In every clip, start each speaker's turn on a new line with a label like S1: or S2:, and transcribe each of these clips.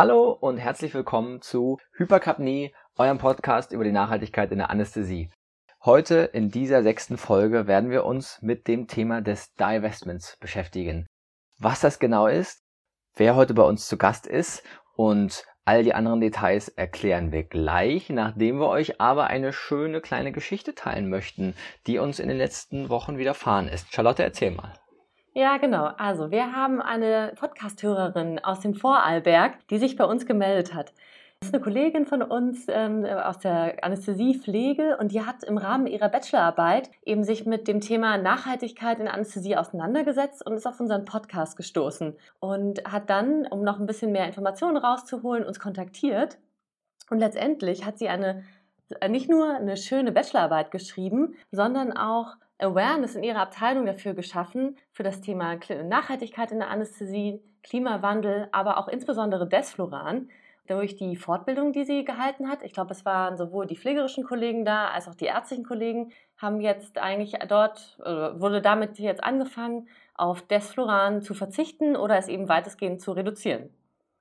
S1: Hallo und herzlich willkommen zu Hypercapnie, eurem Podcast über die Nachhaltigkeit in der Anästhesie. Heute in dieser sechsten Folge werden wir uns mit dem Thema des Divestments beschäftigen. Was das genau ist, wer heute bei uns zu Gast ist und all die anderen Details erklären wir gleich, nachdem wir euch aber eine schöne kleine Geschichte teilen möchten, die uns in den letzten Wochen widerfahren ist. Charlotte, erzähl mal.
S2: Ja, genau. Also wir haben eine Podcast-Hörerin aus dem Vorarlberg, die sich bei uns gemeldet hat. Das ist eine Kollegin von uns ähm, aus der Anästhesiepflege und die hat im Rahmen ihrer Bachelorarbeit eben sich mit dem Thema Nachhaltigkeit in Anästhesie auseinandergesetzt und ist auf unseren Podcast gestoßen und hat dann, um noch ein bisschen mehr Informationen rauszuholen, uns kontaktiert. Und letztendlich hat sie eine nicht nur eine schöne Bachelorarbeit geschrieben, sondern auch Awareness in ihrer Abteilung dafür geschaffen, für das Thema Nachhaltigkeit in der Anästhesie, Klimawandel, aber auch insbesondere Desfluran durch die Fortbildung, die sie gehalten hat. Ich glaube, es waren sowohl die pflegerischen Kollegen da als auch die ärztlichen Kollegen, haben jetzt eigentlich dort, wurde damit jetzt angefangen, auf Desfluran zu verzichten oder es eben weitestgehend zu reduzieren.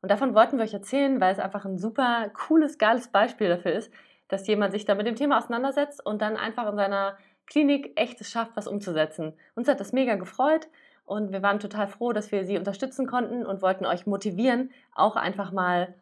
S2: Und davon wollten wir euch erzählen, weil es einfach ein super cooles, geiles Beispiel dafür ist, dass jemand sich da mit dem Thema auseinandersetzt und dann einfach in seiner Klinik echt es schafft, was umzusetzen. Uns hat das mega gefreut und wir waren total froh, dass wir sie unterstützen konnten und wollten euch motivieren, auch einfach mal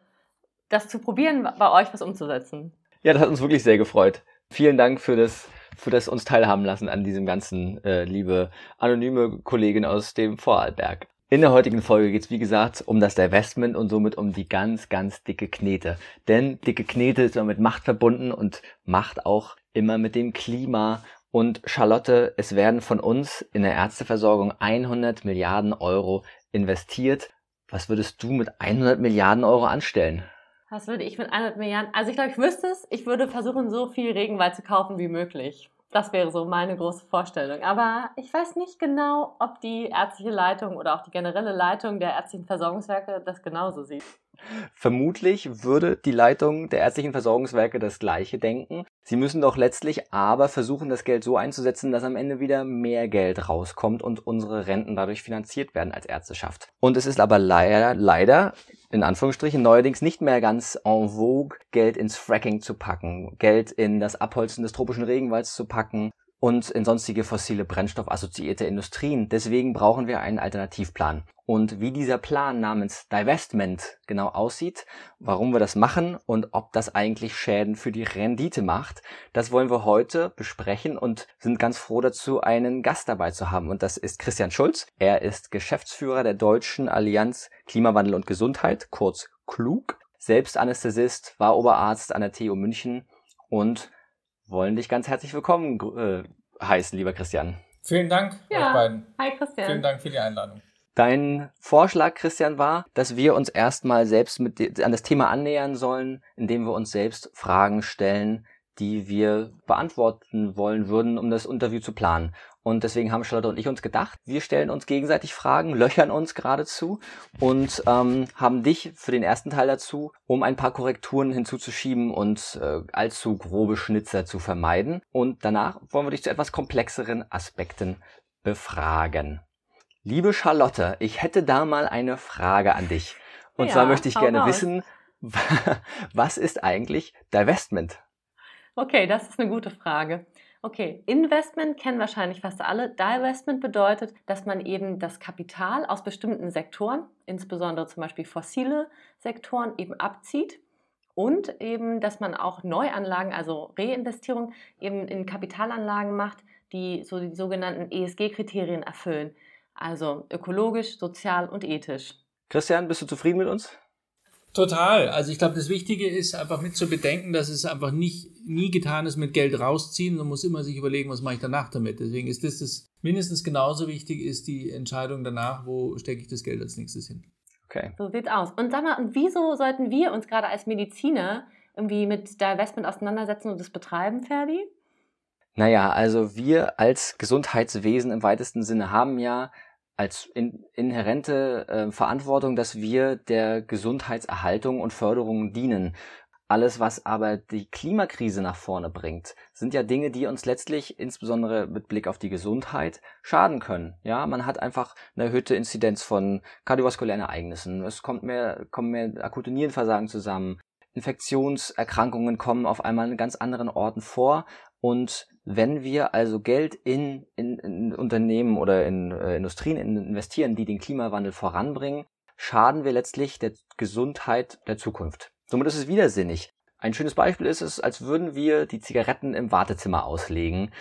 S2: das zu probieren, bei euch was umzusetzen.
S1: Ja, das hat uns wirklich sehr gefreut. Vielen Dank für das, für das uns teilhaben lassen an diesem ganzen, äh, liebe anonyme Kollegin aus dem Vorarlberg. In der heutigen Folge geht es, wie gesagt, um das Divestment und somit um die ganz, ganz dicke Knete. Denn dicke Knete ist immer mit Macht verbunden und Macht auch immer mit dem Klima und Charlotte, es werden von uns in der Ärzteversorgung 100 Milliarden Euro investiert. Was würdest du mit 100 Milliarden Euro anstellen?
S2: Was würde ich mit 100 Milliarden? Also ich glaube, ich wüsste es. Ich würde versuchen, so viel Regenwald zu kaufen wie möglich. Das wäre so meine große Vorstellung. Aber ich weiß nicht genau, ob die ärztliche Leitung oder auch die generelle Leitung der ärztlichen Versorgungswerke das genauso sieht.
S1: Vermutlich würde die Leitung der ärztlichen Versorgungswerke das gleiche denken. Sie müssen doch letztlich aber versuchen, das Geld so einzusetzen, dass am Ende wieder mehr Geld rauskommt und unsere Renten dadurch finanziert werden als Ärzteschaft. Und es ist aber leider, leider, in Anführungsstrichen, neuerdings nicht mehr ganz en vogue, Geld ins Fracking zu packen, Geld in das Abholzen des tropischen Regenwalds zu packen, und in sonstige fossile Brennstoff-assoziierte Industrien. Deswegen brauchen wir einen Alternativplan. Und wie dieser Plan namens Divestment genau aussieht, warum wir das machen und ob das eigentlich Schäden für die Rendite macht, das wollen wir heute besprechen und sind ganz froh dazu, einen Gast dabei zu haben. Und das ist Christian Schulz. Er ist Geschäftsführer der Deutschen Allianz Klimawandel und Gesundheit, kurz KLUG. Selbst Anästhesist, war Oberarzt an der TU München und wollen dich ganz herzlich willkommen äh, heißen, lieber Christian.
S3: Vielen Dank ja. euch beiden.
S2: Hi Christian.
S3: Vielen Dank für die Einladung.
S1: Dein Vorschlag, Christian, war, dass wir uns erstmal selbst mit an das Thema annähern sollen, indem wir uns selbst Fragen stellen, die wir beantworten wollen würden, um das Interview zu planen. Und deswegen haben Charlotte und ich uns gedacht, wir stellen uns gegenseitig Fragen, löchern uns geradezu und ähm, haben dich für den ersten Teil dazu, um ein paar Korrekturen hinzuzuschieben und äh, allzu grobe Schnitzer zu vermeiden. Und danach wollen wir dich zu etwas komplexeren Aspekten befragen. Liebe Charlotte, ich hätte da mal eine Frage an dich. Und ja, zwar möchte ich gerne wissen, was ist eigentlich Divestment?
S2: Okay, das ist eine gute Frage. Okay, Investment kennen wahrscheinlich fast alle. Divestment bedeutet, dass man eben das Kapital aus bestimmten Sektoren, insbesondere zum Beispiel fossile Sektoren, eben abzieht und eben, dass man auch Neuanlagen, also Reinvestierung, eben in Kapitalanlagen macht, die so die sogenannten ESG-Kriterien erfüllen. Also ökologisch, sozial und ethisch.
S1: Christian, bist du zufrieden mit uns?
S3: Total. Also ich glaube, das Wichtige ist einfach mit zu bedenken, dass es einfach nicht nie getan ist mit Geld rausziehen. Man muss immer sich überlegen, was mache ich danach damit. Deswegen ist das, das mindestens genauso wichtig ist die Entscheidung danach, wo stecke ich das Geld als nächstes hin.
S2: Okay. So sieht's aus. Und sag mal, wieso sollten wir uns gerade als Mediziner irgendwie mit Divestment auseinandersetzen und das betreiben, Ferdi?
S1: Naja, also wir als Gesundheitswesen im weitesten Sinne haben ja als in, inhärente äh, Verantwortung, dass wir der Gesundheitserhaltung und Förderung dienen. Alles, was aber die Klimakrise nach vorne bringt, sind ja Dinge, die uns letztlich, insbesondere mit Blick auf die Gesundheit, schaden können. Ja, man hat einfach eine erhöhte Inzidenz von kardiovaskulären Ereignissen. Es kommt mehr, kommen mehr akute Nierenversagen zusammen. Infektionserkrankungen kommen auf einmal in ganz anderen Orten vor. Und wenn wir also Geld in, in, in Unternehmen oder in äh, Industrien investieren, die den Klimawandel voranbringen, schaden wir letztlich der Gesundheit der Zukunft. Somit ist es widersinnig. Ein schönes Beispiel ist es, als würden wir die Zigaretten im Wartezimmer auslegen.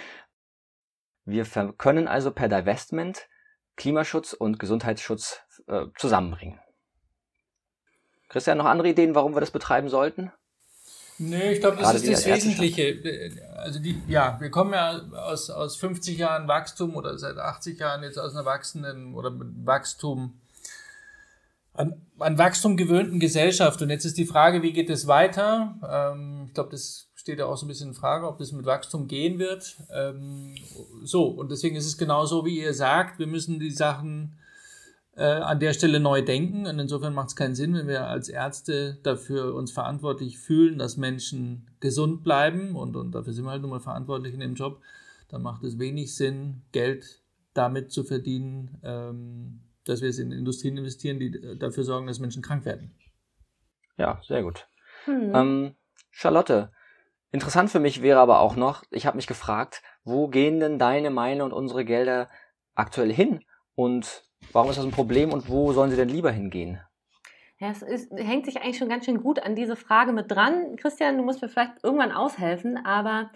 S1: Wir können also per Divestment Klimaschutz und Gesundheitsschutz äh, zusammenbringen. Christian, noch andere Ideen, warum wir das betreiben sollten?
S3: Nö, ich glaube, das ist das Wesentliche. Also die, ja, wir kommen ja aus, aus 50 Jahren Wachstum oder seit 80 Jahren jetzt aus einer wachsenden oder mit Wachstum an, an Wachstum gewöhnten Gesellschaft. Und jetzt ist die Frage, wie geht es weiter? Ähm, ich glaube, das steht ja auch so ein bisschen in Frage, ob das mit Wachstum gehen wird. Ähm, so, und deswegen ist es genau so, wie ihr sagt, wir müssen die Sachen äh, an der Stelle neu denken. Und insofern macht es keinen Sinn, wenn wir als Ärzte dafür uns verantwortlich fühlen, dass Menschen gesund bleiben. Und, und dafür sind wir halt nun mal verantwortlich in dem Job. Dann macht es wenig Sinn, Geld damit zu verdienen, ähm, dass wir es in Industrien investieren, die dafür sorgen, dass Menschen krank werden.
S1: Ja, sehr gut. Hm. Ähm, Charlotte, interessant für mich wäre aber auch noch, ich habe mich gefragt, wo gehen denn deine, meine und unsere Gelder aktuell hin? Und warum ist das ein Problem und wo sollen sie denn lieber hingehen?
S2: Ja, es ist, hängt sich eigentlich schon ganz schön gut an diese Frage mit dran. Christian, du musst mir vielleicht irgendwann aushelfen, aber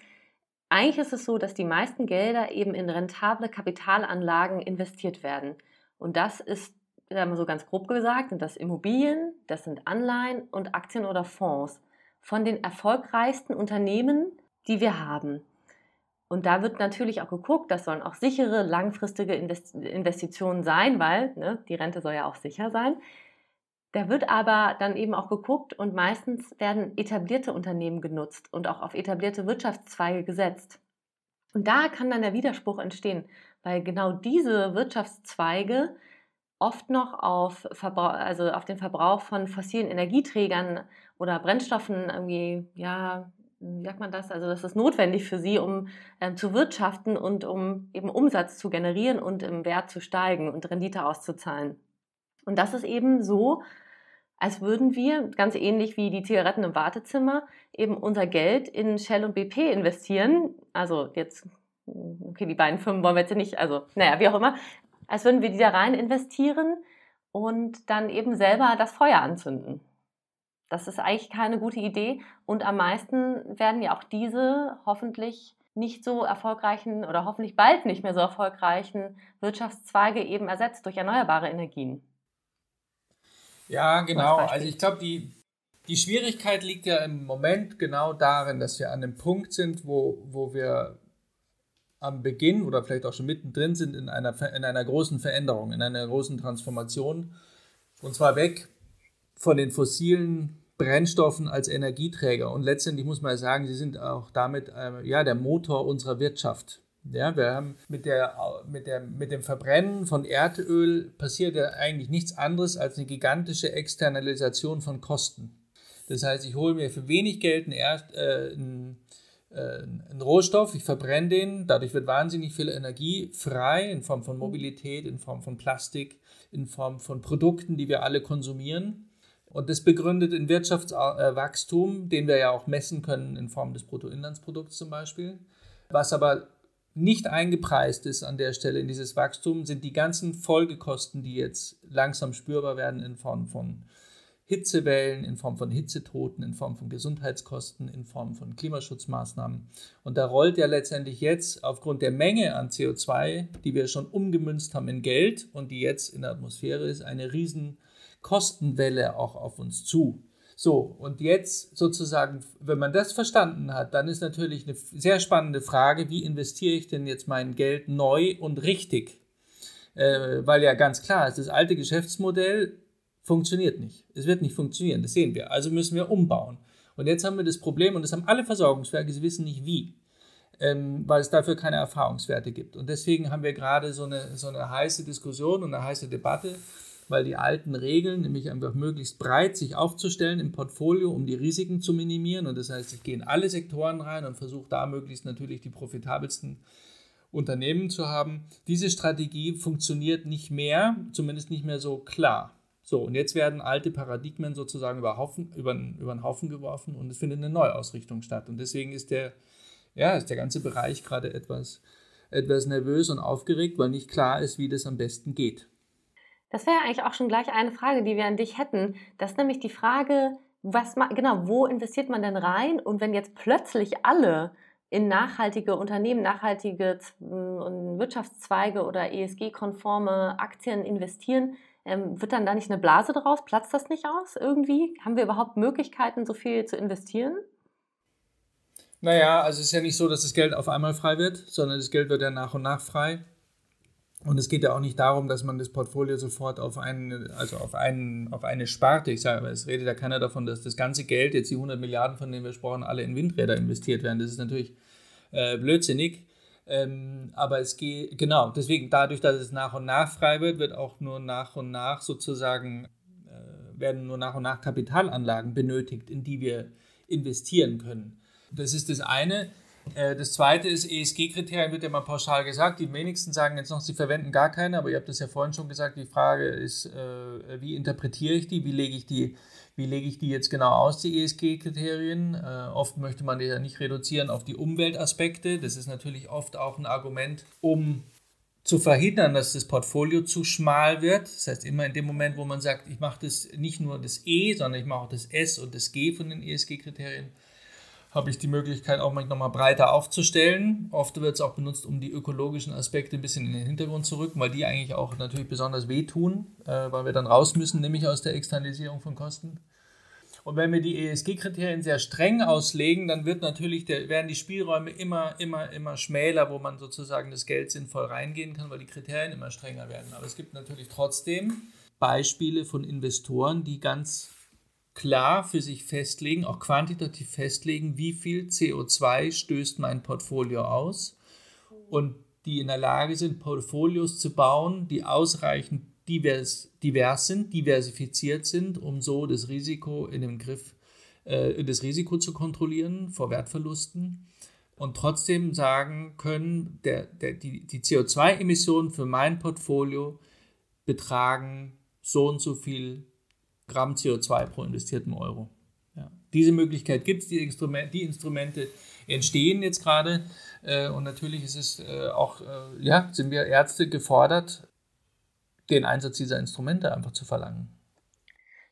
S2: eigentlich ist es so, dass die meisten Gelder eben in rentable Kapitalanlagen investiert werden. Und das ist, sagen wir so ganz grob gesagt, sind das Immobilien, das sind Anleihen und Aktien oder Fonds von den erfolgreichsten Unternehmen, die wir haben. Und da wird natürlich auch geguckt, das sollen auch sichere, langfristige Investitionen sein, weil ne, die Rente soll ja auch sicher sein. Da wird aber dann eben auch geguckt und meistens werden etablierte Unternehmen genutzt und auch auf etablierte Wirtschaftszweige gesetzt. Und da kann dann der Widerspruch entstehen weil genau diese Wirtschaftszweige oft noch auf, also auf den Verbrauch von fossilen Energieträgern oder Brennstoffen irgendwie, ja, wie sagt man das? Also das ist notwendig für sie, um ähm, zu wirtschaften und um eben Umsatz zu generieren und im Wert zu steigen und Rendite auszuzahlen. Und das ist eben so, als würden wir, ganz ähnlich wie die Zigaretten im Wartezimmer, eben unser Geld in Shell und BP investieren. Also jetzt okay, die beiden Firmen wollen wir jetzt nicht, also naja, wie auch immer, als würden wir die da rein investieren und dann eben selber das Feuer anzünden. Das ist eigentlich keine gute Idee und am meisten werden ja auch diese hoffentlich nicht so erfolgreichen oder hoffentlich bald nicht mehr so erfolgreichen Wirtschaftszweige eben ersetzt durch erneuerbare Energien.
S3: Ja, genau. Also ich glaube, die, die Schwierigkeit liegt ja im Moment genau darin, dass wir an einem Punkt sind, wo, wo wir am Beginn oder vielleicht auch schon mittendrin sind in einer, in einer großen Veränderung, in einer großen Transformation. Und zwar weg von den fossilen Brennstoffen als Energieträger. Und letztendlich muss man sagen, sie sind auch damit äh, ja, der Motor unserer Wirtschaft. Ja, wir haben mit, der, mit, der, mit dem Verbrennen von Erdöl passiert ja eigentlich nichts anderes als eine gigantische Externalisation von Kosten. Das heißt, ich hole mir für wenig Geld ein, Erd, äh, ein äh, ein Rohstoff, ich verbrenne den, dadurch wird wahnsinnig viel Energie frei in Form von Mobilität, in Form von Plastik, in Form von Produkten, die wir alle konsumieren. Und das begründet in Wirtschaftswachstum, den wir ja auch messen können in Form des Bruttoinlandsprodukts zum Beispiel. Was aber nicht eingepreist ist an der Stelle in dieses Wachstum, sind die ganzen Folgekosten, die jetzt langsam spürbar werden in Form von Hitzewellen, in Form von Hitzetoten, in Form von Gesundheitskosten, in Form von Klimaschutzmaßnahmen. Und da rollt ja letztendlich jetzt aufgrund der Menge an CO2, die wir schon umgemünzt haben in Geld und die jetzt in der Atmosphäre ist, eine riesen Kostenwelle auch auf uns zu. So, und jetzt sozusagen, wenn man das verstanden hat, dann ist natürlich eine sehr spannende Frage, wie investiere ich denn jetzt mein Geld neu und richtig? Äh, weil ja ganz klar ist, das alte Geschäftsmodell funktioniert nicht. Es wird nicht funktionieren, das sehen wir. Also müssen wir umbauen. Und jetzt haben wir das Problem, und das haben alle Versorgungswerke, sie wissen nicht wie, ähm, weil es dafür keine Erfahrungswerte gibt. Und deswegen haben wir gerade so eine, so eine heiße Diskussion und eine heiße Debatte weil die alten Regeln, nämlich einfach möglichst breit sich aufzustellen im Portfolio, um die Risiken zu minimieren. Und das heißt, ich gehe in alle Sektoren rein und versuche da möglichst natürlich die profitabelsten Unternehmen zu haben. Diese Strategie funktioniert nicht mehr, zumindest nicht mehr so klar. So, und jetzt werden alte Paradigmen sozusagen über, Haufen, über, über den Haufen geworfen und es findet eine Neuausrichtung statt. Und deswegen ist der, ja, ist der ganze Bereich gerade etwas, etwas nervös und aufgeregt, weil nicht klar ist, wie das am besten geht.
S2: Das wäre eigentlich auch schon gleich eine Frage, die wir an dich hätten. Das ist nämlich die Frage, was genau, wo investiert man denn rein? Und wenn jetzt plötzlich alle in nachhaltige Unternehmen, nachhaltige Wirtschaftszweige oder ESG-konforme Aktien investieren, ähm, wird dann da nicht eine Blase draus? Platzt das nicht aus irgendwie? Haben wir überhaupt Möglichkeiten, so viel zu investieren?
S3: Naja, also es ist ja nicht so, dass das Geld auf einmal frei wird, sondern das Geld wird ja nach und nach frei. Und es geht ja auch nicht darum, dass man das Portfolio sofort auf, einen, also auf, einen, auf eine Sparte, ich sage, es redet ja keiner davon, dass das ganze Geld, jetzt die 100 Milliarden, von denen wir sprachen, alle in Windräder investiert werden. Das ist natürlich äh, blödsinnig. Ähm, aber es geht, genau, deswegen, dadurch, dass es nach und nach frei wird, wird auch nur nach und nach sozusagen, äh, werden nur nach und nach Kapitalanlagen benötigt, in die wir investieren können. Das ist das eine. Äh, das zweite ist, ESG-Kriterien wird ja mal pauschal gesagt. Die wenigsten sagen jetzt noch, sie verwenden gar keine, aber ihr habt das ja vorhin schon gesagt. Die Frage ist, äh, wie interpretiere ich die? Wie lege ich die wie lege ich die jetzt genau aus, die ESG-Kriterien? Äh, oft möchte man die ja nicht reduzieren auf die Umweltaspekte. Das ist natürlich oft auch ein Argument, um zu verhindern, dass das Portfolio zu schmal wird. Das heißt, immer in dem Moment, wo man sagt, ich mache das nicht nur das E, sondern ich mache auch das S und das G von den ESG-Kriterien, habe ich die Möglichkeit, auch mich nochmal breiter aufzustellen. Oft wird es auch benutzt, um die ökologischen Aspekte ein bisschen in den Hintergrund zu rücken, weil die eigentlich auch natürlich besonders wehtun, äh, weil wir dann raus müssen, nämlich aus der Externalisierung von Kosten. Und wenn wir die ESG-Kriterien sehr streng auslegen, dann wird natürlich der, werden die Spielräume immer, immer, immer schmäler, wo man sozusagen das Geld sinnvoll reingehen kann, weil die Kriterien immer strenger werden. Aber es gibt natürlich trotzdem Beispiele von Investoren, die ganz klar für sich festlegen, auch quantitativ festlegen, wie viel CO2 stößt mein Portfolio aus und die in der Lage sind, Portfolios zu bauen, die ausreichend divers, divers sind, diversifiziert sind, um so das Risiko in dem Griff, äh, das Risiko zu kontrollieren vor Wertverlusten und trotzdem sagen können, der, der, die, die CO2-Emissionen für mein Portfolio betragen so und so viel Gramm CO2 pro investierten Euro. Ja. Diese Möglichkeit gibt es, die, Instrument, die Instrumente entstehen jetzt gerade äh, und natürlich ist es äh, auch, äh, ja, sind wir Ärzte gefordert, den Einsatz dieser Instrumente einfach zu verlangen.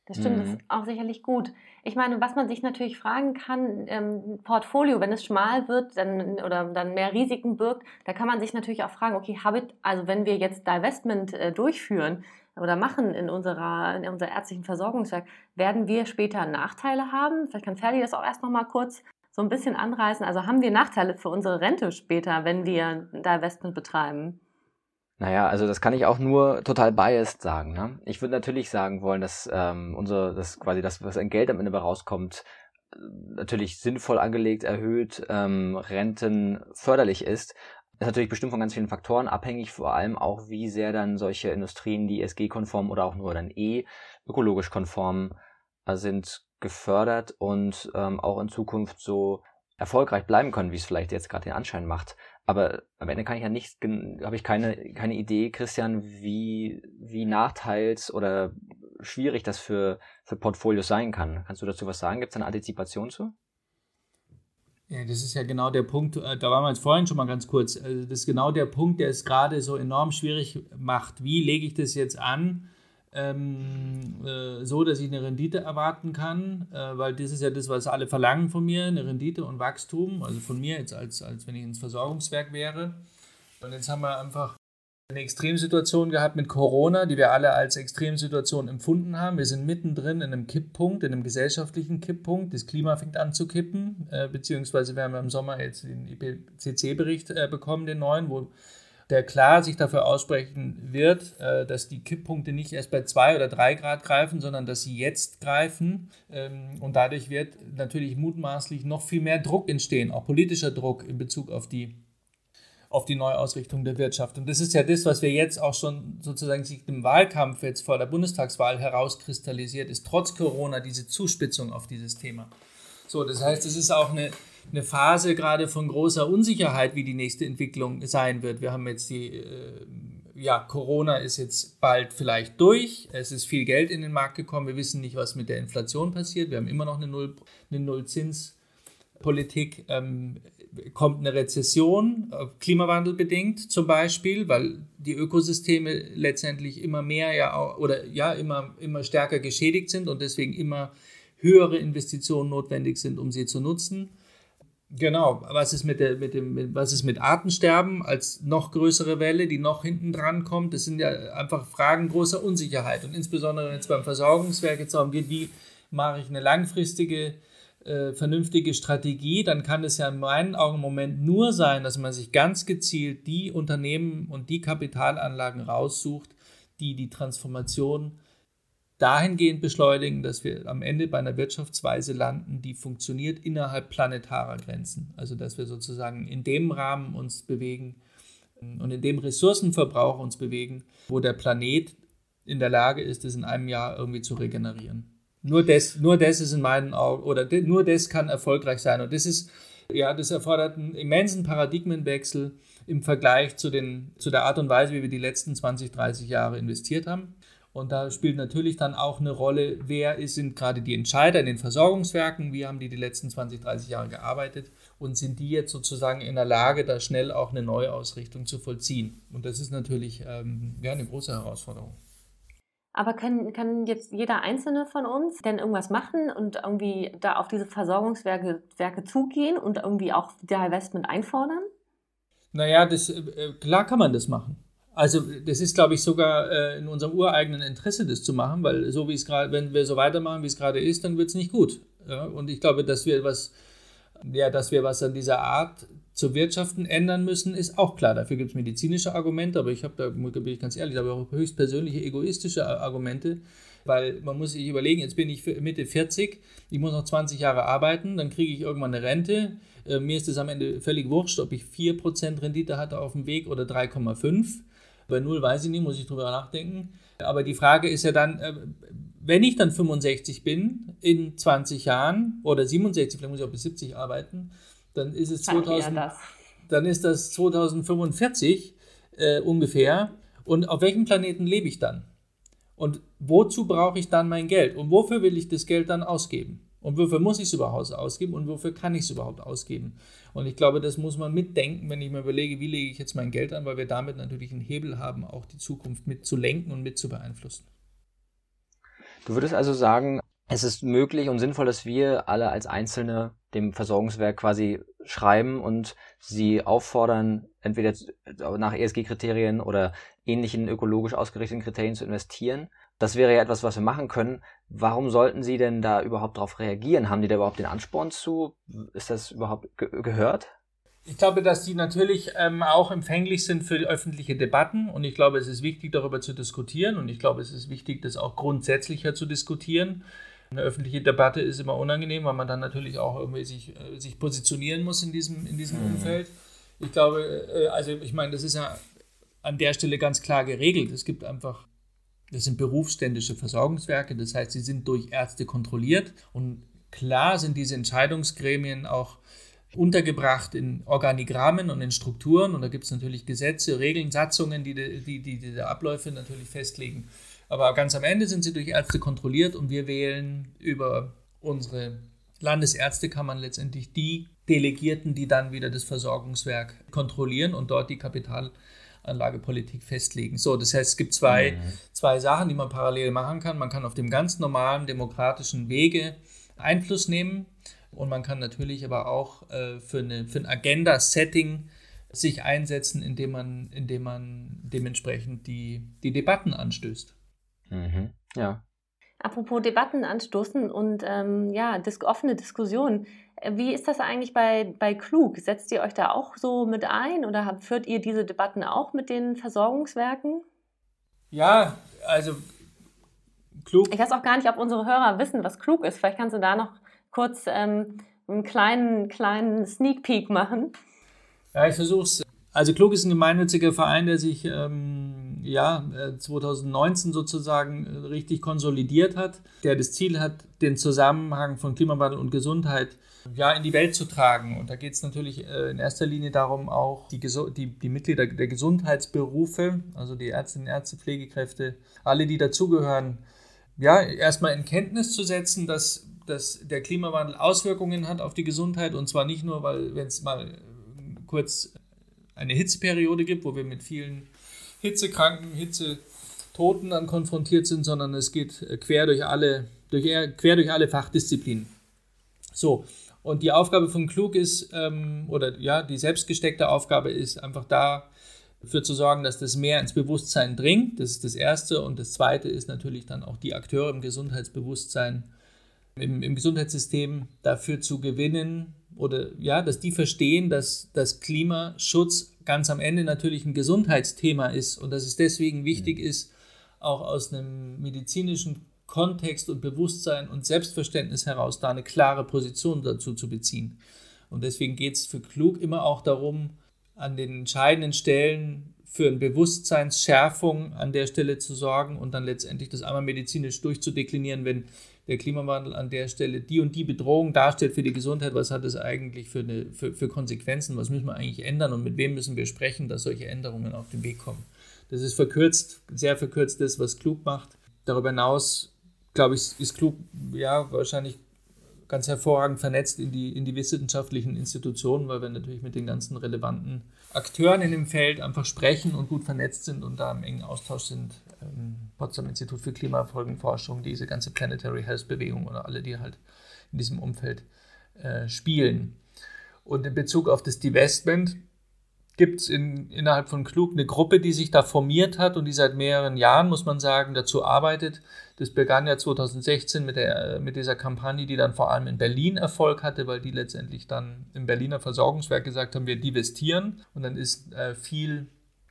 S2: Das stimmt, mhm. das ist auch sicherlich gut. Ich meine, was man sich natürlich fragen kann, ähm, Portfolio, wenn es schmal wird dann, oder dann mehr Risiken birgt, da kann man sich natürlich auch fragen, okay, Habit, also wenn wir jetzt Divestment äh, durchführen oder machen in, unserer, in unser ärztlichen Versorgungswerk, werden wir später Nachteile haben? Vielleicht kann Ferdi das auch erst noch mal kurz so ein bisschen anreißen. Also haben wir Nachteile für unsere Rente später, wenn wir Divestment betreiben?
S1: Naja, also das kann ich auch nur total biased sagen. Ne? Ich würde natürlich sagen wollen, dass ähm, unser, das quasi das, was an Geld am Ende rauskommt, natürlich sinnvoll angelegt, erhöht, ähm, Renten förderlich ist. Ist natürlich bestimmt von ganz vielen Faktoren abhängig, vor allem auch, wie sehr dann solche Industrien, die SG-konform oder auch nur dann eh ökologisch konform äh, sind, gefördert und ähm, auch in Zukunft so erfolgreich bleiben können, wie es vielleicht jetzt gerade den Anschein macht. Aber am Ende kann ich ja nicht, habe ich keine, keine Idee, Christian, wie, wie nachteils oder schwierig das für, für Portfolios sein kann. Kannst du dazu was sagen? Gibt es eine Antizipation zu?
S3: Ja, das ist ja genau der Punkt, äh, da waren wir jetzt vorhin schon mal ganz kurz, also das ist genau der Punkt, der es gerade so enorm schwierig macht. Wie lege ich das jetzt an? ähm, äh, so, dass ich eine Rendite erwarten kann, äh, weil das ist ja das, was alle verlangen von mir, eine Rendite und Wachstum, also von mir jetzt als, als wenn ich ins Versorgungswerk wäre. Und jetzt haben wir einfach eine Extremsituation gehabt mit Corona, die wir alle als Extremsituation empfunden haben. Wir sind mittendrin in einem Kipppunkt, in einem gesellschaftlichen Kipppunkt. Das Klima fängt an zu kippen, äh, beziehungsweise wir haben im Sommer jetzt den IPCC-Bericht äh, bekommen, den neuen, wo der klar sich dafür aussprechen wird, äh, dass die Kipppunkte nicht erst bei zwei oder drei Grad greifen, sondern dass sie jetzt greifen. Ähm, und dadurch wird natürlich mutmaßlich noch viel mehr Druck entstehen, auch politischer Druck in Bezug auf die, auf die Neuausrichtung der Wirtschaft. Und das ist ja das, was wir jetzt auch schon sozusagen sich im Wahlkampf jetzt vor der Bundestagswahl herauskristallisiert ist, trotz Corona diese Zuspitzung auf dieses Thema. So, das heißt, es ist auch eine, eine Phase gerade von großer Unsicherheit, wie die nächste Entwicklung sein wird. Wir haben jetzt die, äh, ja, Corona ist jetzt bald vielleicht durch. Es ist viel Geld in den Markt gekommen. Wir wissen nicht, was mit der Inflation passiert. Wir haben immer noch eine Null, eine Nullzinspolitik. Ähm, kommt eine Rezession, äh, klimawandelbedingt zum Beispiel, weil die Ökosysteme letztendlich immer mehr ja auch, oder ja immer, immer stärker geschädigt sind und deswegen immer höhere Investitionen notwendig sind, um sie zu nutzen. Genau, was ist mit, der, mit dem, was ist mit Artensterben als noch größere Welle, die noch hinten dran kommt? Das sind ja einfach Fragen großer Unsicherheit. Und insbesondere wenn es beim Versorgungswerk jetzt darum geht, wie mache ich eine langfristige äh, vernünftige Strategie, dann kann es ja in meinen Augen im Moment nur sein, dass man sich ganz gezielt die Unternehmen und die Kapitalanlagen raussucht, die die Transformation dahingehend beschleunigen, dass wir am Ende bei einer Wirtschaftsweise landen, die funktioniert innerhalb planetarer Grenzen. Also dass wir sozusagen in dem Rahmen uns bewegen und in dem Ressourcenverbrauch uns bewegen, wo der Planet in der Lage ist, es in einem Jahr irgendwie zu regenerieren. Nur das, nur das ist in meinen Augen, oder nur das kann erfolgreich sein. Und das ist, ja, das erfordert einen immensen Paradigmenwechsel im Vergleich zu, den, zu der Art und Weise, wie wir die letzten 20, 30 Jahre investiert haben. Und da spielt natürlich dann auch eine Rolle, wer sind gerade die Entscheider in den Versorgungswerken, wie haben die die letzten 20, 30 Jahre gearbeitet und sind die jetzt sozusagen in der Lage, da schnell auch eine Neuausrichtung zu vollziehen. Und das ist natürlich ähm, ja, eine große Herausforderung.
S2: Aber kann, kann jetzt jeder Einzelne von uns denn irgendwas machen und irgendwie da auf diese Versorgungswerke Werke zugehen und irgendwie auch der Investment einfordern?
S3: Naja, das, äh, klar kann man das machen. Also das ist, glaube ich, sogar äh, in unserem ureigenen Interesse, das zu machen, weil so wie es gerade, wenn wir so weitermachen, wie es gerade ist, dann wird es nicht gut. Ja? Und ich glaube, dass wir was, ja, dass wir was an dieser Art zu wirtschaften ändern müssen, ist auch klar. Dafür gibt es medizinische Argumente, aber ich habe da, bin ich ganz ehrlich, aber auch höchstpersönliche egoistische Argumente, weil man muss sich überlegen, jetzt bin ich Mitte 40, ich muss noch 20 Jahre arbeiten, dann kriege ich irgendwann eine Rente. Äh, mir ist es am Ende völlig wurscht, ob ich 4% Rendite hatte auf dem Weg oder 3,5. Bei null weiß ich nicht, muss ich drüber nachdenken. Aber die Frage ist ja dann, äh, wenn ich dann 65 bin, in 20 Jahren oder 67, vielleicht muss ich auch bis 70 arbeiten, dann ist es 2000, dann ist das 2045 äh, ungefähr. Und auf welchem Planeten lebe ich dann? Und wozu brauche ich dann mein Geld? Und wofür will ich das Geld dann ausgeben? Und wofür muss ich es überhaupt ausgeben? Und wofür kann ich es überhaupt ausgeben? Und ich glaube, das muss man mitdenken, wenn ich mir überlege, wie lege ich jetzt mein Geld an, weil wir damit natürlich einen Hebel haben, auch die Zukunft mit zu lenken und mit zu beeinflussen.
S1: Du würdest also sagen, es ist möglich und sinnvoll, dass wir alle als Einzelne dem Versorgungswerk quasi schreiben und sie auffordern, entweder nach ESG-Kriterien oder ähnlichen ökologisch ausgerichteten Kriterien zu investieren. Das wäre ja etwas, was wir machen können. Warum sollten Sie denn da überhaupt darauf reagieren? Haben die da überhaupt den Ansporn zu? Ist das überhaupt ge gehört?
S3: Ich glaube, dass die natürlich ähm, auch empfänglich sind für öffentliche Debatten und ich glaube, es ist wichtig, darüber zu diskutieren und ich glaube, es ist wichtig, das auch grundsätzlicher zu diskutieren. Eine öffentliche Debatte ist immer unangenehm, weil man dann natürlich auch irgendwie sich, äh, sich positionieren muss in diesem, in diesem mhm. Umfeld. Ich glaube, äh, also ich meine, das ist ja an der Stelle ganz klar geregelt. Es gibt einfach, das sind berufsständische Versorgungswerke, das heißt, sie sind durch Ärzte kontrolliert und klar sind diese Entscheidungsgremien auch untergebracht in Organigrammen und in Strukturen und da gibt es natürlich Gesetze, Regeln, Satzungen, die die, die, die die Abläufe natürlich festlegen. Aber ganz am Ende sind sie durch Ärzte kontrolliert und wir wählen über unsere Landesärztekammern letztendlich die Delegierten, die dann wieder das Versorgungswerk kontrollieren und dort die Kapitalanlagepolitik festlegen. So, das heißt, es gibt zwei, mhm. zwei Sachen, die man parallel machen kann. Man kann auf dem ganz normalen demokratischen Wege Einfluss nehmen und man kann natürlich aber auch äh, für, eine, für ein Agenda-Setting sich einsetzen, indem man, indem man dementsprechend die, die Debatten anstößt.
S1: Mhm. Ja.
S2: Apropos Debatten anstoßen und ähm, ja, dis offene Diskussionen. Äh, wie ist das eigentlich bei, bei Klug? Setzt ihr euch da auch so mit ein oder habt, führt ihr diese Debatten auch mit den Versorgungswerken?
S3: Ja, also Klug.
S2: Ich weiß auch gar nicht, ob unsere Hörer wissen, was Klug ist. Vielleicht kannst du da noch kurz ähm, einen kleinen, kleinen Sneak Peek machen.
S3: Ja, ich versuche es Also Klug ist ein gemeinnütziger Verein, der sich ähm, ja, 2019 äh, sozusagen äh, richtig konsolidiert hat, der das Ziel hat, den Zusammenhang von Klimawandel und Gesundheit ja, in die Welt zu tragen. Und da geht es natürlich äh, in erster Linie darum, auch die, die, die Mitglieder der Gesundheitsberufe, also die Ärztinnen, Ärzte, Pflegekräfte, alle, die dazugehören, ja, erstmal in Kenntnis zu setzen, dass, dass der Klimawandel Auswirkungen hat auf die Gesundheit und zwar nicht nur, weil wenn es mal kurz eine Hitzeperiode gibt, wo wir mit vielen Hitzekranken, Hitzetoten dann konfrontiert sind, sondern es geht äh, quer durch alle, durch, quer durch alle Fachdisziplinen. So, und die Aufgabe von Klug ist, ähm, oder ja, die selbstgesteckte Aufgabe ist einfach dafür zu sorgen, dass das mehr ins Bewusstsein dringt. Das ist das Erste. Und das Zweite ist natürlich dann auch die Akteure im Gesundheitsbewusstsein, im, im Gesundheitssystem dafür zu gewinnen, oder ja, dass die verstehen, dass das Klimaschutz ganz am Ende natürlich ein Gesundheitsthema ist und dass es deswegen wichtig mhm. ist, auch aus einem medizinischen Kontext und Bewusstsein und Selbstverständnis heraus da eine klare Position dazu zu beziehen. Und deswegen geht es für Klug immer auch darum, an den entscheidenden Stellen für eine Bewusstseinsschärfung an der Stelle zu sorgen und dann letztendlich das einmal medizinisch durchzudeklinieren, wenn der Klimawandel an der Stelle die und die Bedrohung darstellt für die Gesundheit, was hat es eigentlich für, eine, für, für Konsequenzen, was müssen wir eigentlich ändern und mit wem müssen wir sprechen, dass solche Änderungen auf den Weg kommen. Das ist verkürzt, sehr verkürzt das, was Klug macht. Darüber hinaus, glaube ich, ist Klug ja wahrscheinlich ganz hervorragend vernetzt in die, in die wissenschaftlichen Institutionen, weil wir natürlich mit den ganzen relevanten Akteuren in dem Feld einfach sprechen und gut vernetzt sind und da im engen Austausch sind. Ähm, Potsdam Institut für Klimafolgenforschung, diese ganze Planetary Health Bewegung oder alle, die halt in diesem Umfeld äh, spielen. Und in Bezug auf das Divestment gibt es in, innerhalb von Klug eine Gruppe, die sich da formiert hat und die seit mehreren Jahren, muss man sagen, dazu arbeitet. Das begann ja 2016 mit, der, mit dieser Kampagne, die dann vor allem in Berlin Erfolg hatte, weil die letztendlich dann im Berliner Versorgungswerk gesagt haben, wir divestieren. Und dann ist äh, viel,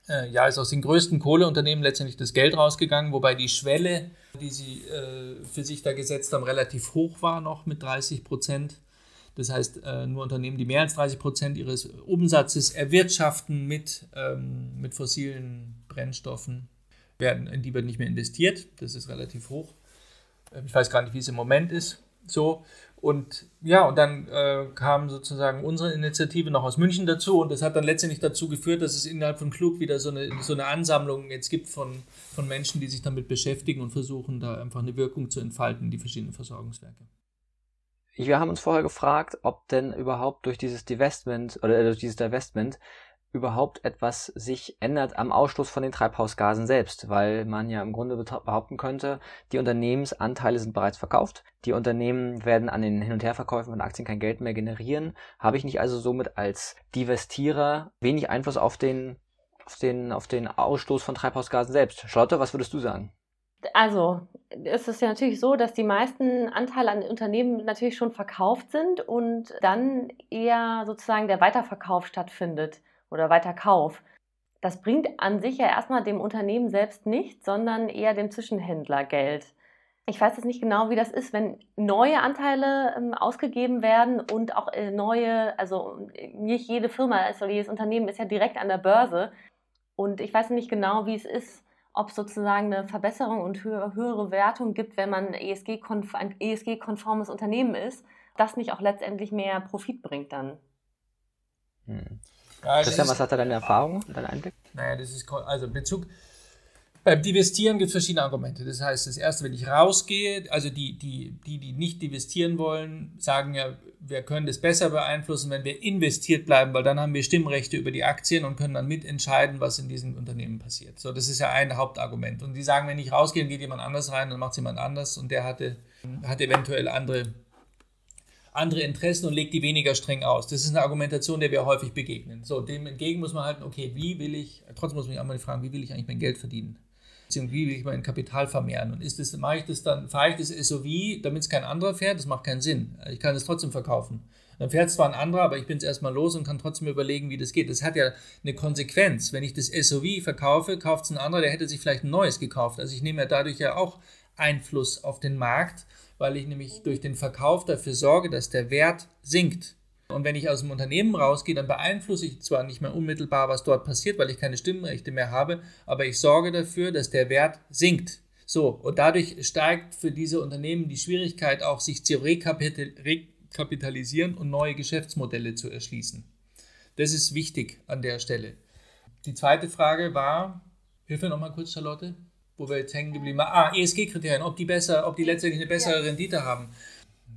S3: äh, ja, ist aus den größten Kohleunternehmen letztendlich das Geld rausgegangen, wobei die Schwelle, die sie äh, für sich da gesetzt haben, relativ hoch war noch mit 30 Prozent. Das heißt, äh, nur Unternehmen, die mehr als 30 Prozent ihres Umsatzes erwirtschaften mit, ähm, mit fossilen Brennstoffen, werden, in die wird nicht mehr investiert. Das ist relativ hoch. Ähm, ich weiß gar nicht, wie es im Moment ist. So. Und ja, und dann äh, kam sozusagen unsere Initiative noch aus München dazu und das hat dann letztendlich dazu geführt, dass es innerhalb von Klug wieder so eine, so eine Ansammlung jetzt gibt von, von Menschen, die sich damit beschäftigen und versuchen, da einfach eine Wirkung zu entfalten in die verschiedenen Versorgungswerke.
S1: Wir haben uns vorher gefragt, ob denn überhaupt durch dieses Divestment oder äh, durch dieses Divestment überhaupt etwas sich ändert am Ausstoß von den Treibhausgasen selbst, weil man ja im Grunde behaupten könnte, die Unternehmensanteile sind bereits verkauft, die Unternehmen werden an den Hin- und Herverkäufen von Aktien kein Geld mehr generieren, habe ich nicht also somit als Divestierer wenig Einfluss auf den, auf den, auf den Ausstoß von Treibhausgasen selbst. Charlotte, was würdest du sagen?
S2: Also, es ist ja natürlich so, dass die meisten Anteile an Unternehmen natürlich schon verkauft sind und dann eher sozusagen der Weiterverkauf stattfindet oder Weiterkauf. Das bringt an sich ja erstmal dem Unternehmen selbst nichts, sondern eher dem Zwischenhändler Geld. Ich weiß jetzt nicht genau, wie das ist, wenn neue Anteile ähm, ausgegeben werden und auch äh, neue, also nicht jede Firma, also jedes Unternehmen ist ja direkt an der Börse. Und ich weiß nicht genau, wie es ist, ob es sozusagen eine Verbesserung und höhere, Wertung gibt, wenn man ESG-konf ein ESG-konformes Unternehmen ist, das nicht auch letztendlich mehr Profit bringt dann.
S1: Hm. Ja, Christian, was hat da deine Erfahrung, dein Einblick?
S3: Naja, das ist, also Bezug, beim Divestieren gibt es verschiedene Argumente. Das heißt, das erste, wenn ich rausgehe, also die, die, die, die nicht divestieren wollen, sagen ja, wir können das besser beeinflussen, wenn wir investiert bleiben, weil dann haben wir Stimmrechte über die Aktien und können dann mitentscheiden, was in diesen Unternehmen passiert. So, das ist ja ein Hauptargument. Und die sagen, wenn ich rausgehe, geht jemand anders rein, dann macht es jemand anders und der hatte, hat eventuell andere, andere Interessen und legt die weniger streng aus. Das ist eine Argumentation, der wir häufig begegnen. So, dem entgegen muss man halten, okay, wie will ich, trotzdem muss man sich auch mal fragen, wie will ich eigentlich mein Geld verdienen? Beziehungsweise wie will ich mein Kapital vermehren? Und ist das, mache ich das dann, fahre ich das SOV, damit es kein anderer fährt? Das macht keinen Sinn. Ich kann es trotzdem verkaufen. Dann fährt zwar ein anderer, aber ich bin es erstmal los und kann trotzdem überlegen, wie das geht. Das hat ja eine Konsequenz. Wenn ich das SOV verkaufe, kauft es ein anderer, der hätte sich vielleicht ein neues gekauft. Also ich nehme ja dadurch ja auch Einfluss auf den Markt, weil ich nämlich durch den Verkauf dafür sorge, dass der Wert sinkt. Und wenn ich aus dem Unternehmen rausgehe, dann beeinflusse ich zwar nicht mehr unmittelbar, was dort passiert, weil ich keine Stimmrechte mehr habe, aber ich sorge dafür, dass der Wert sinkt. So, und dadurch steigt für diese Unternehmen die Schwierigkeit auch, sich zu rekapitalisieren und neue Geschäftsmodelle zu erschließen. Das ist wichtig an der Stelle. Die zweite Frage war, hilf mir nochmal kurz, Charlotte, wo wir jetzt hängen geblieben waren. Ah, ESG-Kriterien, ob die besser, ob die letztendlich eine bessere ja. Rendite haben.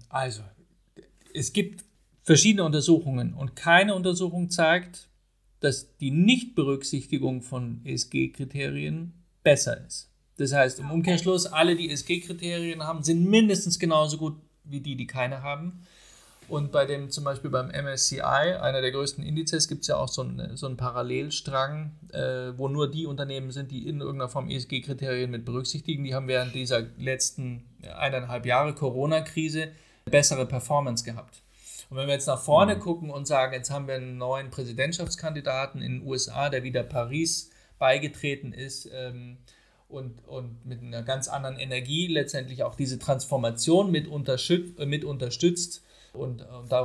S3: Also, es gibt verschiedene Untersuchungen und keine Untersuchung zeigt, dass die Nichtberücksichtigung von ESG-Kriterien besser ist. Das heißt, im Umkehrschluss, alle, die ESG-Kriterien haben, sind mindestens genauso gut wie die, die keine haben. Und bei dem, zum Beispiel beim MSCI, einer der größten Indizes, gibt es ja auch so, eine, so einen Parallelstrang, äh, wo nur die Unternehmen sind, die in irgendeiner Form ESG-Kriterien mit berücksichtigen. Die haben während dieser letzten eineinhalb Jahre Corona-Krise bessere Performance gehabt. Und wenn wir jetzt nach vorne mhm. gucken und sagen, jetzt haben wir einen neuen Präsidentschaftskandidaten in den USA, der wieder Paris beigetreten ist ähm, und, und mit einer ganz anderen Energie letztendlich auch diese Transformation mit, unterstützt, mit unterstützt und, und da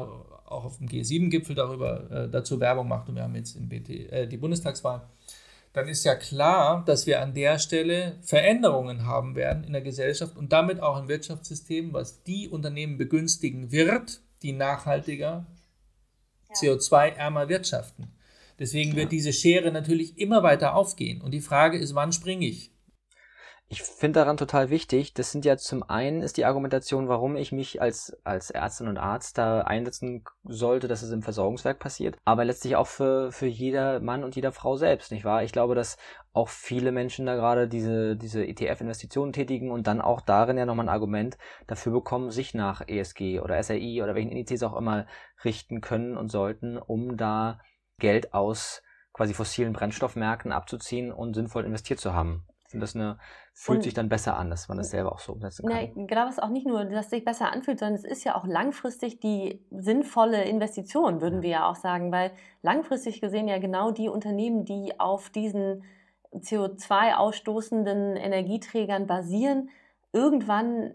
S3: auch auf dem G7-Gipfel darüber äh, dazu Werbung macht und wir haben jetzt in BT, äh, die Bundestagswahl, dann ist ja klar, dass wir an der Stelle Veränderungen haben werden in der Gesellschaft und damit auch im Wirtschaftssystem, was die Unternehmen begünstigen wird, die nachhaltiger, ja. CO2-ärmer wirtschaften. Deswegen ja. wird diese Schere natürlich immer weiter aufgehen. Und die Frage ist, wann springe ich?
S1: Ich finde daran total wichtig, das sind ja zum einen ist die Argumentation, warum ich mich als, als Ärztin und Arzt da einsetzen sollte, dass es im Versorgungswerk passiert, aber letztlich auch für, für jeder Mann und jeder Frau selbst, nicht wahr? Ich glaube, dass auch viele Menschen da gerade diese, diese ETF-Investitionen tätigen und dann auch darin ja nochmal ein Argument dafür bekommen, sich nach ESG oder SRI oder welchen Indizes auch immer richten können und sollten, um da Geld aus quasi fossilen Brennstoffmärkten abzuziehen und sinnvoll investiert zu haben. Und das eine, fühlt und, sich dann besser an, dass man das selber auch so umsetzen kann.
S2: Na, genau, es auch nicht nur, dass es sich besser anfühlt, sondern es ist ja auch langfristig die sinnvolle Investition, würden wir ja auch sagen, weil langfristig gesehen ja genau die Unternehmen, die auf diesen CO2-ausstoßenden Energieträgern basieren, irgendwann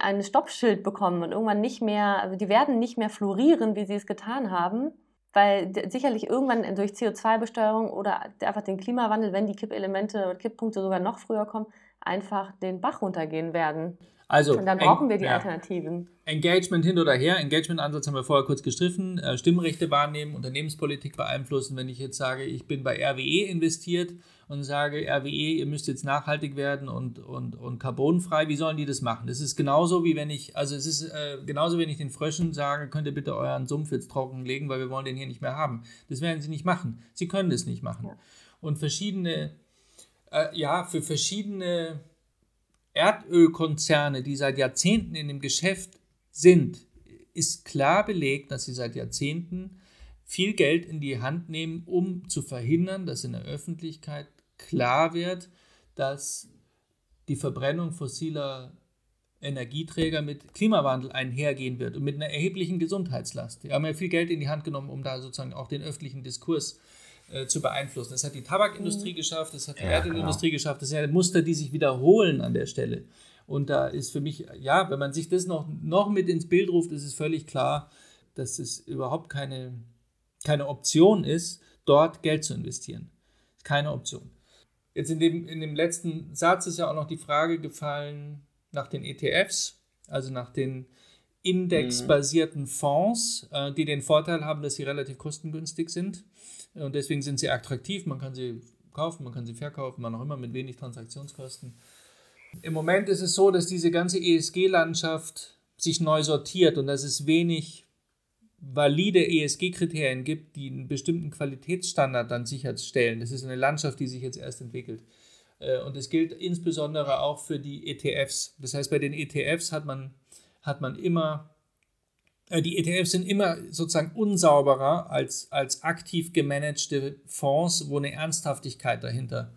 S2: ein Stoppschild bekommen und irgendwann nicht mehr, also die werden nicht mehr florieren, wie sie es getan haben, weil sicherlich irgendwann durch CO2-Besteuerung oder einfach den Klimawandel, wenn die Kippelemente und Kipppunkte sogar noch früher kommen, einfach den Bach runtergehen werden. Also, und dann brauchen wir die ja. Alternativen.
S3: Engagement hin oder her. Engagement-Ansatz haben wir vorher kurz gestriffen. Äh, Stimmrechte wahrnehmen, Unternehmenspolitik beeinflussen. Wenn ich jetzt sage, ich bin bei RWE investiert und sage, RWE, ihr müsst jetzt nachhaltig werden und, und, und carbonfrei, wie sollen die das machen? Das ist genauso wie wenn ich, also es ist äh, genauso, wenn ich den Fröschen sage, könnt ihr bitte euren Sumpf jetzt trocken legen, weil wir wollen den hier nicht mehr haben. Das werden sie nicht machen. Sie können das nicht machen. Ja. Und verschiedene, äh, ja, für verschiedene Erdölkonzerne, die seit Jahrzehnten in dem Geschäft sind, ist klar belegt, dass sie seit Jahrzehnten viel Geld in die Hand nehmen, um zu verhindern, dass in der Öffentlichkeit klar wird, dass die Verbrennung fossiler Energieträger mit Klimawandel einhergehen wird und mit einer erheblichen Gesundheitslast. Die haben ja viel Geld in die Hand genommen, um da sozusagen auch den öffentlichen Diskurs äh, zu beeinflussen. Das hat die Tabakindustrie mhm. geschafft, das hat die ja, Erdölindustrie genau. geschafft. Das sind ja Muster, die sich wiederholen an der Stelle. Und da ist für mich, ja, wenn man sich das noch, noch mit ins Bild ruft, ist es völlig klar, dass es überhaupt keine, keine Option ist, dort Geld zu investieren. Keine Option. Jetzt in dem, in dem letzten Satz ist ja auch noch die Frage gefallen nach den ETFs, also nach den indexbasierten Fonds, äh, die den Vorteil haben, dass sie relativ kostengünstig sind. Und deswegen sind sie attraktiv. Man kann sie kaufen, man kann sie verkaufen, man auch immer mit wenig Transaktionskosten. Im Moment ist es so, dass diese ganze ESG-Landschaft sich neu sortiert und dass es wenig valide ESG-Kriterien gibt, die einen bestimmten Qualitätsstandard dann sicherstellen. Das ist eine Landschaft, die sich jetzt erst entwickelt. Äh, und es gilt insbesondere auch für die ETFs. Das heißt, bei den ETFs hat man, hat man immer die ETFs sind immer sozusagen unsauberer als, als aktiv gemanagte Fonds, wo eine Ernsthaftigkeit dahinter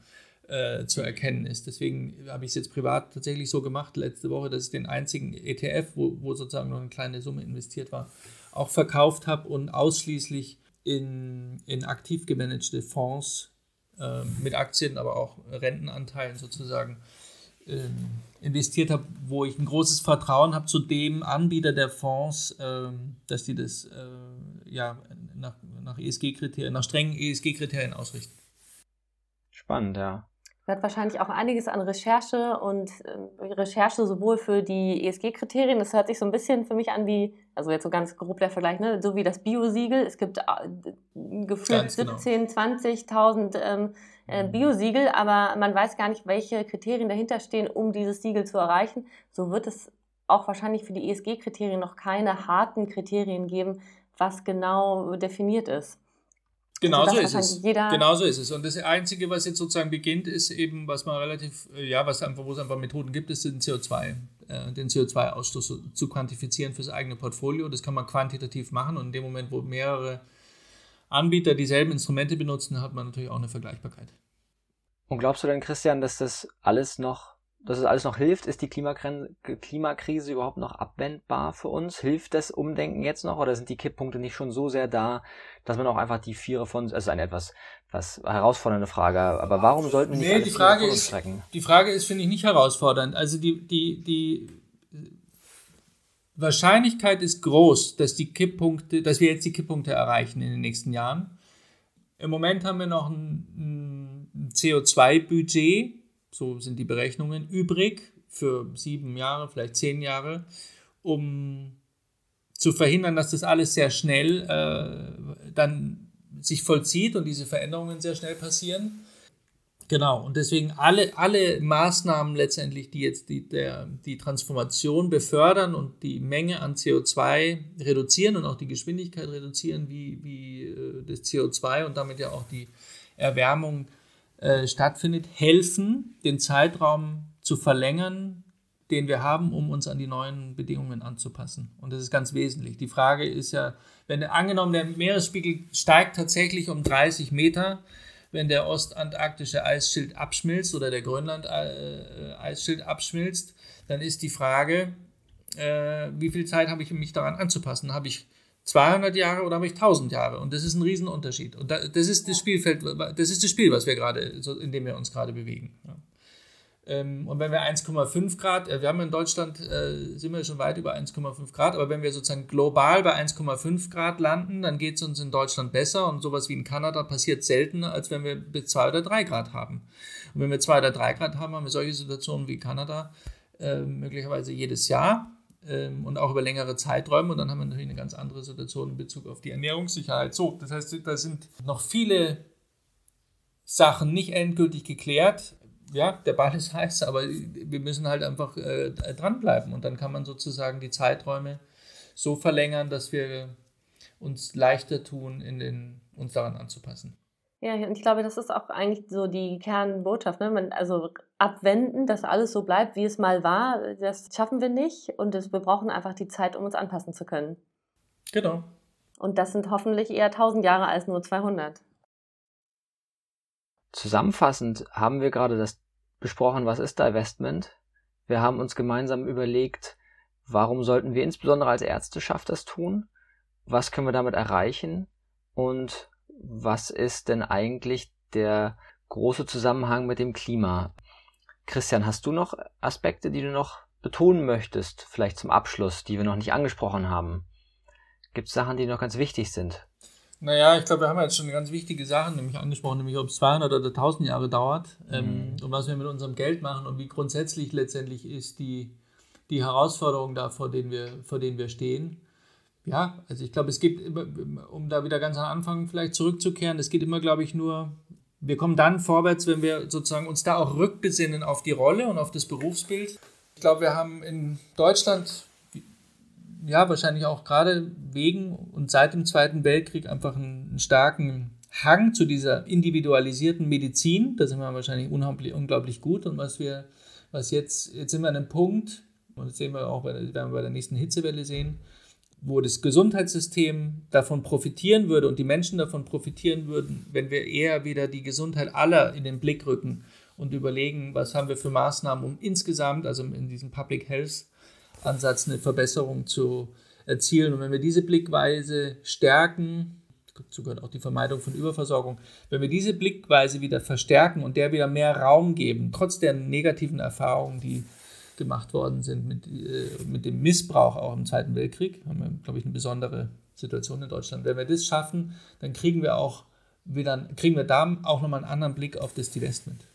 S3: äh, zu erkennen ist. Deswegen habe ich es jetzt privat tatsächlich so gemacht letzte Woche, dass ich den einzigen ETF, wo, wo sozusagen noch eine kleine Summe investiert war, auch verkauft habe und ausschließlich in, in aktiv gemanagte Fonds äh, mit Aktien, aber auch Rentenanteilen sozusagen ähm, investiert habe, wo ich ein großes Vertrauen habe zu dem Anbieter der Fonds, ähm, dass die das äh, ja, nach, nach ESG-Kriterien, nach strengen ESG-Kriterien ausrichten.
S1: Spannend, ja
S2: wird wahrscheinlich auch einiges an Recherche und äh, Recherche sowohl für die ESG-Kriterien, das hört sich so ein bisschen für mich an wie, also jetzt so ganz grob der Vergleich, ne? so wie das Biosiegel. Es gibt äh, gefühlt genau. 17, 20.000 ähm. Biosiegel, aber man weiß gar nicht, welche Kriterien dahinter stehen, um dieses Siegel zu erreichen. So wird es auch wahrscheinlich für die ESG-Kriterien noch keine harten Kriterien geben, was genau definiert ist.
S3: Genau also so ist es. Genau so ist es. Und das Einzige, was jetzt sozusagen beginnt, ist eben, was man relativ, äh, ja, was einfach, wo es einfach Methoden gibt, ist den CO2, äh, den CO2-Ausstoß zu quantifizieren fürs eigene Portfolio. Das kann man quantitativ machen und in dem Moment, wo mehrere Anbieter dieselben Instrumente benutzen, hat man natürlich auch eine Vergleichbarkeit.
S1: Und glaubst du denn, Christian, dass das alles noch dass es alles noch hilft? Ist die Klimakrise überhaupt noch abwendbar für uns? Hilft das Umdenken jetzt noch oder sind die Kipppunkte nicht schon so sehr da, dass man auch einfach die Viere von, also eine etwas was herausfordernde Frage, aber warum sollten wir nicht
S3: nee, die Frage ist, Die Frage ist, finde ich, nicht herausfordernd. Also die, die, die Wahrscheinlichkeit ist groß, dass die Kipppunkte, dass wir jetzt die Kipppunkte erreichen in den nächsten Jahren. Im Moment haben wir noch ein, ein CO2-Budget, so sind die Berechnungen, übrig für sieben Jahre, vielleicht zehn Jahre, um zu verhindern, dass das alles sehr schnell äh, dann sich vollzieht und diese Veränderungen sehr schnell passieren. Genau, und deswegen alle, alle Maßnahmen letztendlich, die jetzt die, der, die Transformation befördern und die Menge an CO2 reduzieren und auch die Geschwindigkeit reduzieren, wie, wie äh, das CO2 und damit ja auch die Erwärmung äh, stattfindet, helfen, den Zeitraum zu verlängern, den wir haben, um uns an die neuen Bedingungen anzupassen. Und das ist ganz wesentlich. Die Frage ist ja, wenn angenommen der Meeresspiegel steigt tatsächlich um 30 Meter, wenn der ostantarktische Eisschild abschmilzt oder der Grönland-Eisschild abschmilzt, dann ist die Frage, äh, wie viel Zeit habe ich, mich daran anzupassen? Habe ich 200 Jahre oder habe ich 1000 Jahre? Und das ist ein Riesenunterschied. Und das ist das Spielfeld, das ist das Spiel, was wir gerade, in dem wir uns gerade bewegen. Ähm, und wenn wir 1,5 Grad, äh, wir haben in Deutschland, äh, sind wir schon weit über 1,5 Grad, aber wenn wir sozusagen global bei 1,5 Grad landen, dann geht es uns in Deutschland besser und sowas wie in Kanada passiert seltener, als wenn wir bis 2 oder 3 Grad haben. Und wenn wir 2 oder 3 Grad haben, haben wir solche Situationen wie Kanada äh, möglicherweise jedes Jahr ähm, und auch über längere Zeiträume. Und dann haben wir natürlich eine ganz andere Situation in Bezug auf die Ernährungssicherheit. So, das heißt, da sind noch viele Sachen nicht endgültig geklärt. Ja, der Ball ist heiß, aber wir müssen halt einfach äh, dranbleiben. Und dann kann man sozusagen die Zeiträume so verlängern, dass wir uns leichter tun, in den, uns daran anzupassen.
S2: Ja, und ich glaube, das ist auch eigentlich so die Kernbotschaft. Ne? Man, also abwenden, dass alles so bleibt, wie es mal war, das schaffen wir nicht. Und das, wir brauchen einfach die Zeit, um uns anpassen zu können.
S3: Genau.
S2: Und das sind hoffentlich eher 1000 Jahre als nur 200.
S1: Zusammenfassend haben wir gerade das besprochen, was ist Divestment. Wir haben uns gemeinsam überlegt, warum sollten wir insbesondere als Ärzteschaft das tun? Was können wir damit erreichen? Und was ist denn eigentlich der große Zusammenhang mit dem Klima? Christian, hast du noch Aspekte, die du noch betonen möchtest, vielleicht zum Abschluss, die wir noch nicht angesprochen haben? Gibt es Sachen, die noch ganz wichtig sind?
S3: Naja, ich glaube, wir haben jetzt schon ganz wichtige Sachen nämlich angesprochen, nämlich ob es 200 oder 1000 Jahre dauert ähm, mhm. und was wir mit unserem Geld machen und wie grundsätzlich letztendlich ist die, die Herausforderung da, vor denen wir, vor denen wir stehen. Ja, also ich glaube, es gibt, immer, um da wieder ganz am Anfang vielleicht zurückzukehren, es geht immer, glaube ich, nur, wir kommen dann vorwärts, wenn wir sozusagen uns da auch rückbesinnen auf die Rolle und auf das Berufsbild. Ich glaube, wir haben in Deutschland, ja, wahrscheinlich auch gerade wegen und seit dem Zweiten Weltkrieg einfach einen, einen starken Hang zu dieser individualisierten Medizin. Da sind wir wahrscheinlich unglaublich, unglaublich gut. Und was wir, was jetzt, jetzt sind wir an einem Punkt, und das sehen wir auch, werden wir bei der nächsten Hitzewelle sehen, wo das Gesundheitssystem davon profitieren würde und die Menschen davon profitieren würden, wenn wir eher wieder die Gesundheit aller in den Blick rücken und überlegen, was haben wir für Maßnahmen, um insgesamt, also in diesem Public Health Ansatz, eine Verbesserung zu erzielen. Und wenn wir diese Blickweise stärken, dazu gehört auch die Vermeidung von Überversorgung. Wenn wir diese Blickweise wieder verstärken und der wieder mehr Raum geben, trotz der negativen Erfahrungen, die gemacht worden sind mit, äh, mit dem Missbrauch auch im Zweiten Weltkrieg, haben wir, glaube ich, eine besondere Situation in Deutschland. Wenn wir das schaffen, dann kriegen wir auch wieder, kriegen wir da auch nochmal einen anderen Blick auf das Divestment.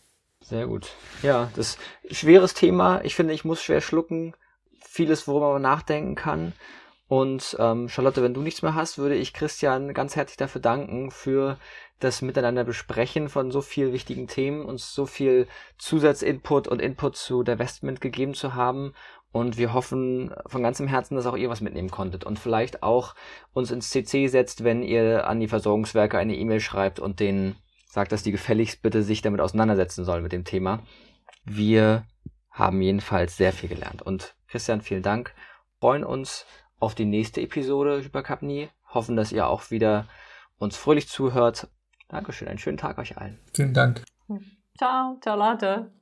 S1: Sehr gut. Ja, das ist ein schweres Thema. Ich finde, ich muss schwer schlucken. Vieles, worüber man nachdenken kann. Und ähm, Charlotte, wenn du nichts mehr hast, würde ich Christian ganz herzlich dafür danken für das Miteinander besprechen von so vielen wichtigen Themen, uns so viel Zusatzinput und Input zu Divestment gegeben zu haben. Und wir hoffen von ganzem Herzen, dass auch ihr was mitnehmen konntet und vielleicht auch uns ins CC setzt, wenn ihr an die Versorgungswerke eine E-Mail schreibt und denen sagt, dass die gefälligst bitte sich damit auseinandersetzen sollen mit dem Thema. Wir haben jedenfalls sehr viel gelernt. Und Christian, vielen Dank. Freuen uns auf die nächste Episode Hypercapnie. Hoffen, dass ihr auch wieder uns fröhlich zuhört. Dankeschön, einen schönen Tag euch allen.
S3: Vielen Dank.
S2: Ciao, ciao Leute.